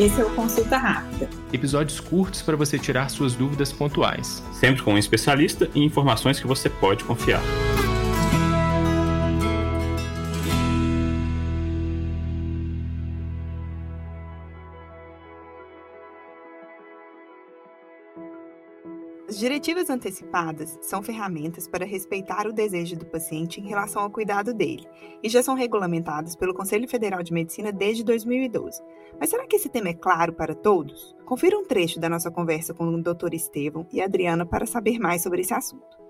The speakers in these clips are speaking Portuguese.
Esse é o Consulta Rápida. Episódios curtos para você tirar suas dúvidas pontuais. Sempre com um especialista e informações que você pode confiar. As diretivas antecipadas são ferramentas para respeitar o desejo do paciente em relação ao cuidado dele e já são regulamentadas pelo Conselho Federal de Medicina desde 2012. Mas será que esse tema é claro para todos? Confira um trecho da nossa conversa com o Dr. Estevão e Adriana para saber mais sobre esse assunto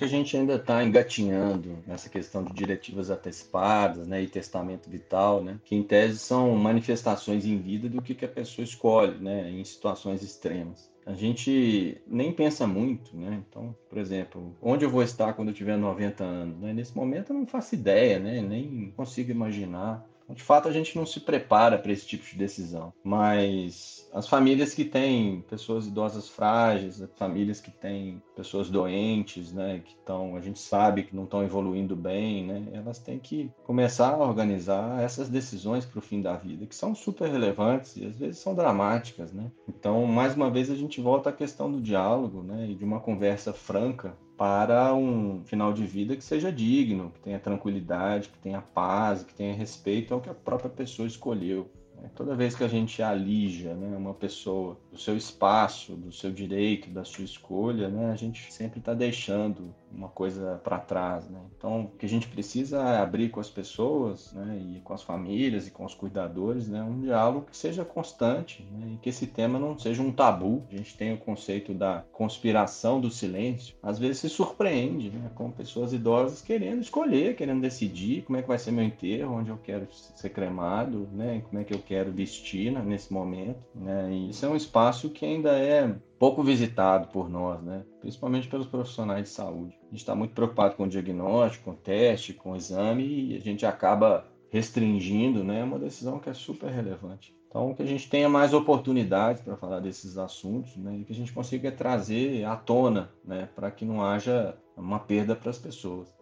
a gente ainda está engatinhando nessa questão de diretivas antecipadas né, e testamento vital, né, que em tese são manifestações em vida do que, que a pessoa escolhe né, em situações extremas a gente nem pensa muito, né? Então, por exemplo, onde eu vou estar quando eu tiver 90 anos? Né? Nesse momento eu não faço ideia, né? Nem consigo imaginar. De fato, a gente não se prepara para esse tipo de decisão. Mas as famílias que têm pessoas idosas frágeis, famílias que têm pessoas doentes, né, que estão, a gente sabe que não estão evoluindo bem, né, elas têm que começar a organizar essas decisões para o fim da vida, que são super relevantes e às vezes são dramáticas, né. Então, mais uma vez a gente volta à questão do diálogo, né, e de uma conversa franca para um final de vida que seja digno, que tenha tranquilidade, que tenha paz, que tenha respeito ao que a própria pessoa escolheu. Né? Toda vez que a gente alija né, uma pessoa do seu espaço, do seu direito, da sua escolha, né, a gente sempre está deixando uma coisa para trás, né? Então, o que a gente precisa é abrir com as pessoas, né, e com as famílias e com os cuidadores, né, um diálogo que seja constante, né, e que esse tema não seja um tabu. A gente tem o conceito da conspiração do silêncio. Às vezes se surpreende, né, com pessoas idosas querendo escolher, querendo decidir como é que vai ser meu enterro, onde eu quero ser cremado, né, como é que eu quero vestir né, nesse momento, né? E isso é um espaço que ainda é pouco visitado por nós, né? principalmente pelos profissionais de saúde. A gente está muito preocupado com o diagnóstico, com o teste, com o exame e a gente acaba restringindo né? uma decisão que é super relevante. Então, que a gente tenha mais oportunidades para falar desses assuntos né? e que a gente consiga trazer à tona né? para que não haja uma perda para as pessoas.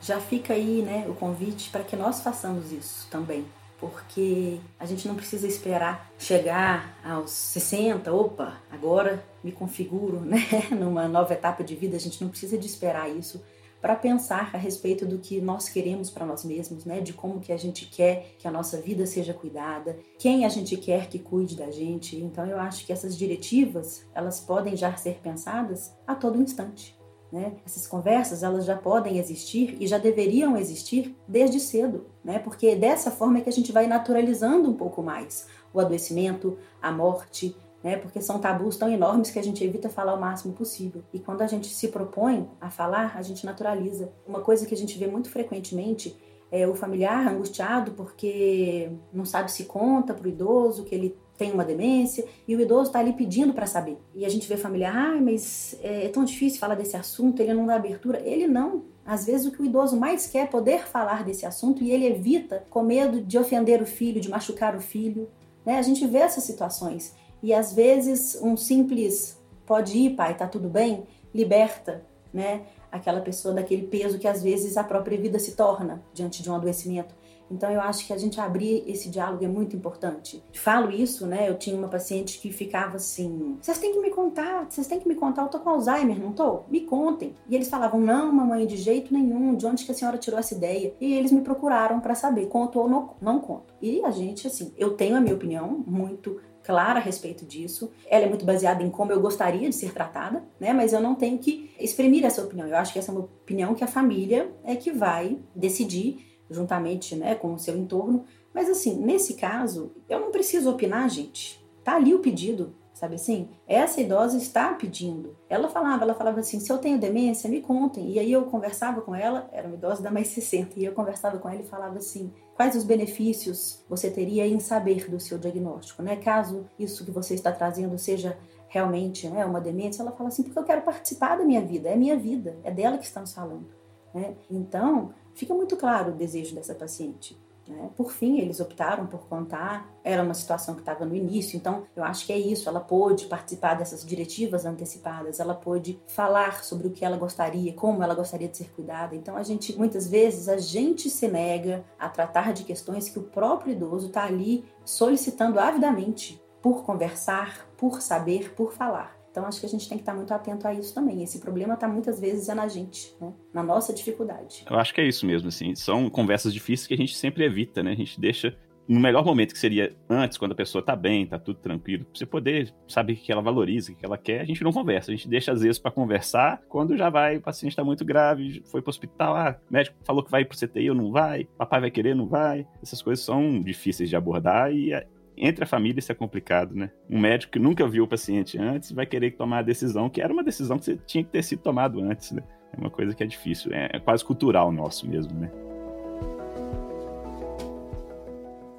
Já fica aí né, o convite para que nós façamos isso também porque a gente não precisa esperar chegar aos 60, opa, agora me configuro, né, numa nova etapa de vida, a gente não precisa de esperar isso para pensar a respeito do que nós queremos para nós mesmos, né, de como que a gente quer que a nossa vida seja cuidada, quem a gente quer que cuide da gente. Então eu acho que essas diretivas, elas podem já ser pensadas a todo instante. Né? Essas conversas elas já podem existir e já deveriam existir desde cedo, né? porque dessa forma é que a gente vai naturalizando um pouco mais o adoecimento, a morte, né? porque são tabus tão enormes que a gente evita falar o máximo possível. E quando a gente se propõe a falar, a gente naturaliza. Uma coisa que a gente vê muito frequentemente é o familiar angustiado porque não sabe se conta para o idoso que ele tem uma demência e o idoso está ali pedindo para saber. E a gente vê familiar, ah, mas é, é tão difícil falar desse assunto, ele não dá abertura. Ele não. Às vezes o que o idoso mais quer é poder falar desse assunto e ele evita com medo de ofender o filho, de machucar o filho. Né? A gente vê essas situações. E às vezes um simples pode ir, pai, tá tudo bem, liberta, né? Aquela pessoa daquele peso que às vezes a própria vida se torna diante de um adoecimento. Então eu acho que a gente abrir esse diálogo é muito importante. Falo isso, né? Eu tinha uma paciente que ficava assim: "Vocês têm que me contar, vocês têm que me contar, eu tô com Alzheimer, não tô? Me contem". E eles falavam: "Não, mamãe, de jeito nenhum. De onde que a senhora tirou essa ideia?". E eles me procuraram para saber, conto ou não, não conto. E a gente assim, eu tenho a minha opinião muito clara a respeito disso. Ela é muito baseada em como eu gostaria de ser tratada, né? Mas eu não tenho que exprimir essa opinião. Eu acho que essa é uma opinião que a família é que vai decidir juntamente né, com o seu entorno. Mas assim, nesse caso, eu não preciso opinar, gente. Tá ali o pedido, sabe assim? Essa idosa está pedindo. Ela falava, ela falava assim, se eu tenho demência, me contem. E aí eu conversava com ela, era uma idosa da mais 60, e eu conversava com ela e falava assim, quais os benefícios você teria em saber do seu diagnóstico, né? Caso isso que você está trazendo seja realmente né, uma demência, ela fala assim, porque eu quero participar da minha vida, é minha vida, é dela que estamos falando. Né? Então, fica muito claro o desejo dessa paciente. Né? Por fim, eles optaram por contar. Era uma situação que estava no início, então eu acho que é isso. Ela pôde participar dessas diretivas antecipadas, ela pôde falar sobre o que ela gostaria, como ela gostaria de ser cuidada. Então, a gente, muitas vezes, a gente se nega a tratar de questões que o próprio idoso está ali solicitando avidamente por conversar, por saber, por falar. Então acho que a gente tem que estar muito atento a isso também. Esse problema está muitas vezes é na gente, né? na nossa dificuldade. Eu acho que é isso mesmo, assim. São conversas difíceis que a gente sempre evita, né? A gente deixa no melhor momento que seria antes, quando a pessoa tá bem, tá tudo tranquilo, pra você poder saber o que ela valoriza, o que ela quer, a gente não conversa, a gente deixa às vezes para conversar quando já vai, o paciente tá muito grave, foi pro hospital, ah, o médico falou que vai pro CTI ou não vai, papai vai querer, não vai. Essas coisas são difíceis de abordar e é, entre a família isso é complicado, né? Um médico que nunca viu o paciente antes vai querer tomar a decisão que era uma decisão que você tinha que ter sido tomado antes, né? É uma coisa que é difícil, é, é quase cultural nosso mesmo, né?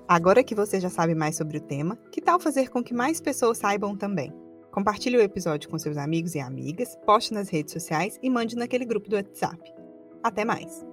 Agora que você já sabe mais sobre o tema, que tal fazer com que mais pessoas saibam também? Compartilhe o episódio com seus amigos e amigas, poste nas redes sociais e mande naquele grupo do WhatsApp. Até mais!